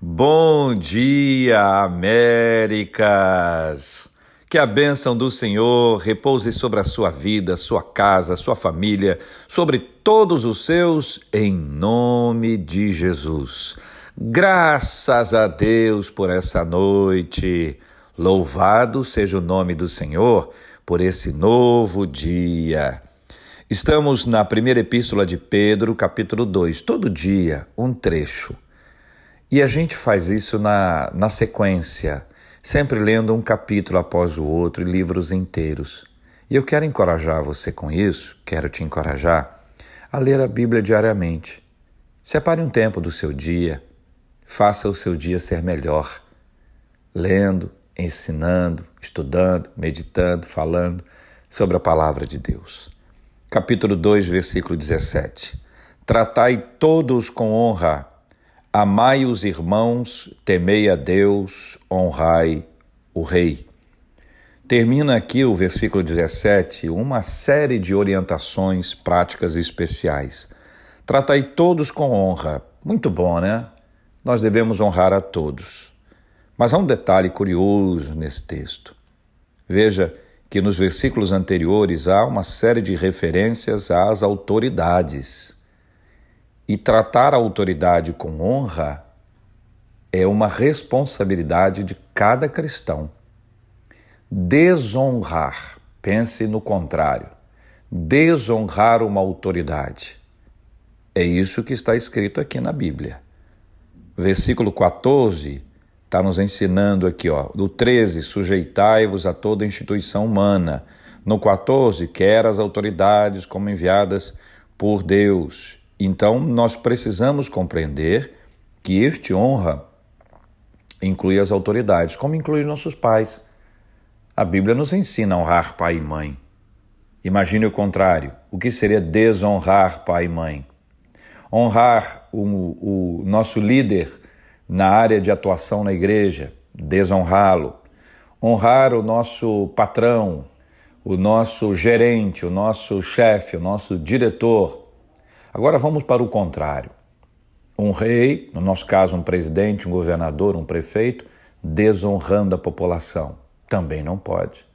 Bom dia, Américas! Que a bênção do Senhor repouse sobre a sua vida, sua casa, sua família, sobre todos os seus, em nome de Jesus. Graças a Deus por essa noite. Louvado seja o nome do Senhor por esse novo dia. Estamos na primeira epístola de Pedro, capítulo 2, todo dia um trecho. E a gente faz isso na, na sequência, sempre lendo um capítulo após o outro e livros inteiros. E eu quero encorajar você com isso, quero te encorajar a ler a Bíblia diariamente. Separe um tempo do seu dia, faça o seu dia ser melhor, lendo, ensinando, estudando, meditando, falando sobre a palavra de Deus capítulo 2, versículo 17. Tratai todos com honra, amai os irmãos, temei a Deus, honrai o rei. Termina aqui o versículo 17 uma série de orientações práticas especiais. Tratai todos com honra. Muito bom, né? Nós devemos honrar a todos. Mas há um detalhe curioso nesse texto. Veja que nos versículos anteriores há uma série de referências às autoridades. E tratar a autoridade com honra é uma responsabilidade de cada cristão. Desonrar, pense no contrário, desonrar uma autoridade. É isso que está escrito aqui na Bíblia. Versículo 14 está nos ensinando aqui, ó. No 13, sujeitai-vos a toda instituição humana. No 14, quer as autoridades como enviadas por Deus. Então, nós precisamos compreender que este honra inclui as autoridades, como inclui nossos pais. A Bíblia nos ensina a honrar pai e mãe. Imagine o contrário: o que seria desonrar pai e mãe? Honrar o, o nosso líder na área de atuação na igreja, desonrá-lo, honrar o nosso patrão, o nosso gerente, o nosso chefe, o nosso diretor. Agora vamos para o contrário. Um rei, no nosso caso um presidente, um governador, um prefeito, desonrando a população. Também não pode.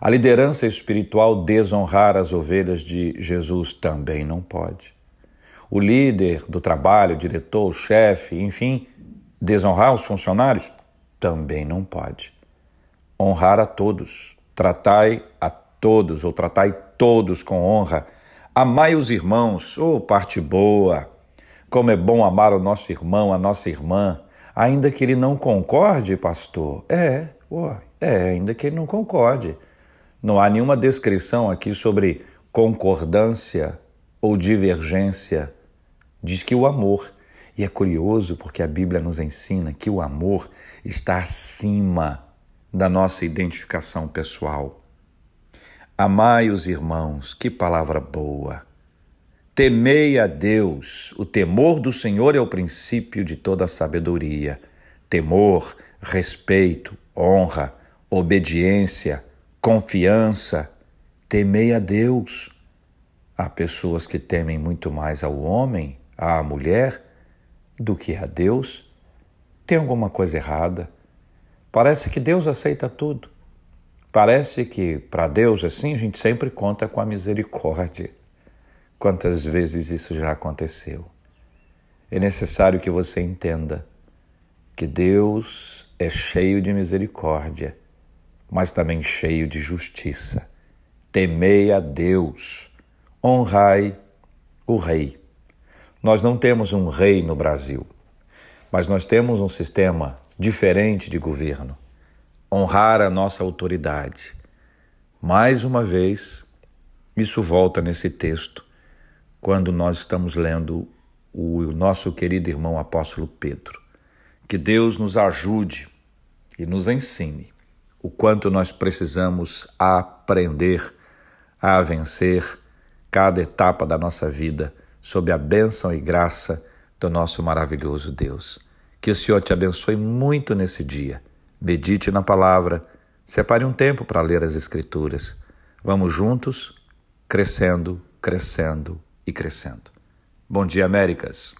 A liderança espiritual desonrar as ovelhas de Jesus também não pode o líder do trabalho, o diretor, o chefe, enfim, desonrar os funcionários? Também não pode. Honrar a todos, tratai a todos ou tratai todos com honra. Amai os irmãos, oh parte boa. Como é bom amar o nosso irmão, a nossa irmã, ainda que ele não concorde, pastor. É, oh, é, ainda que ele não concorde. Não há nenhuma descrição aqui sobre concordância ou divergência diz que o amor, e é curioso porque a Bíblia nos ensina que o amor está acima da nossa identificação pessoal. Amai os irmãos, que palavra boa. Temei a Deus, o temor do Senhor é o princípio de toda sabedoria. Temor, respeito, honra, obediência, confiança. Temei a Deus. Há pessoas que temem muito mais ao homem à mulher do que a Deus, tem alguma coisa errada. Parece que Deus aceita tudo. Parece que para Deus, assim, a gente sempre conta com a misericórdia. Quantas vezes isso já aconteceu? É necessário que você entenda que Deus é cheio de misericórdia, mas também cheio de justiça. Temei a Deus, honrai o Rei. Nós não temos um rei no Brasil, mas nós temos um sistema diferente de governo. Honrar a nossa autoridade. Mais uma vez, isso volta nesse texto, quando nós estamos lendo o nosso querido irmão apóstolo Pedro. Que Deus nos ajude e nos ensine o quanto nós precisamos aprender a vencer cada etapa da nossa vida sob a bênção e graça do nosso maravilhoso Deus. Que o Senhor te abençoe muito nesse dia. Medite na palavra, separe um tempo para ler as Escrituras. Vamos juntos, crescendo, crescendo e crescendo. Bom dia, Américas.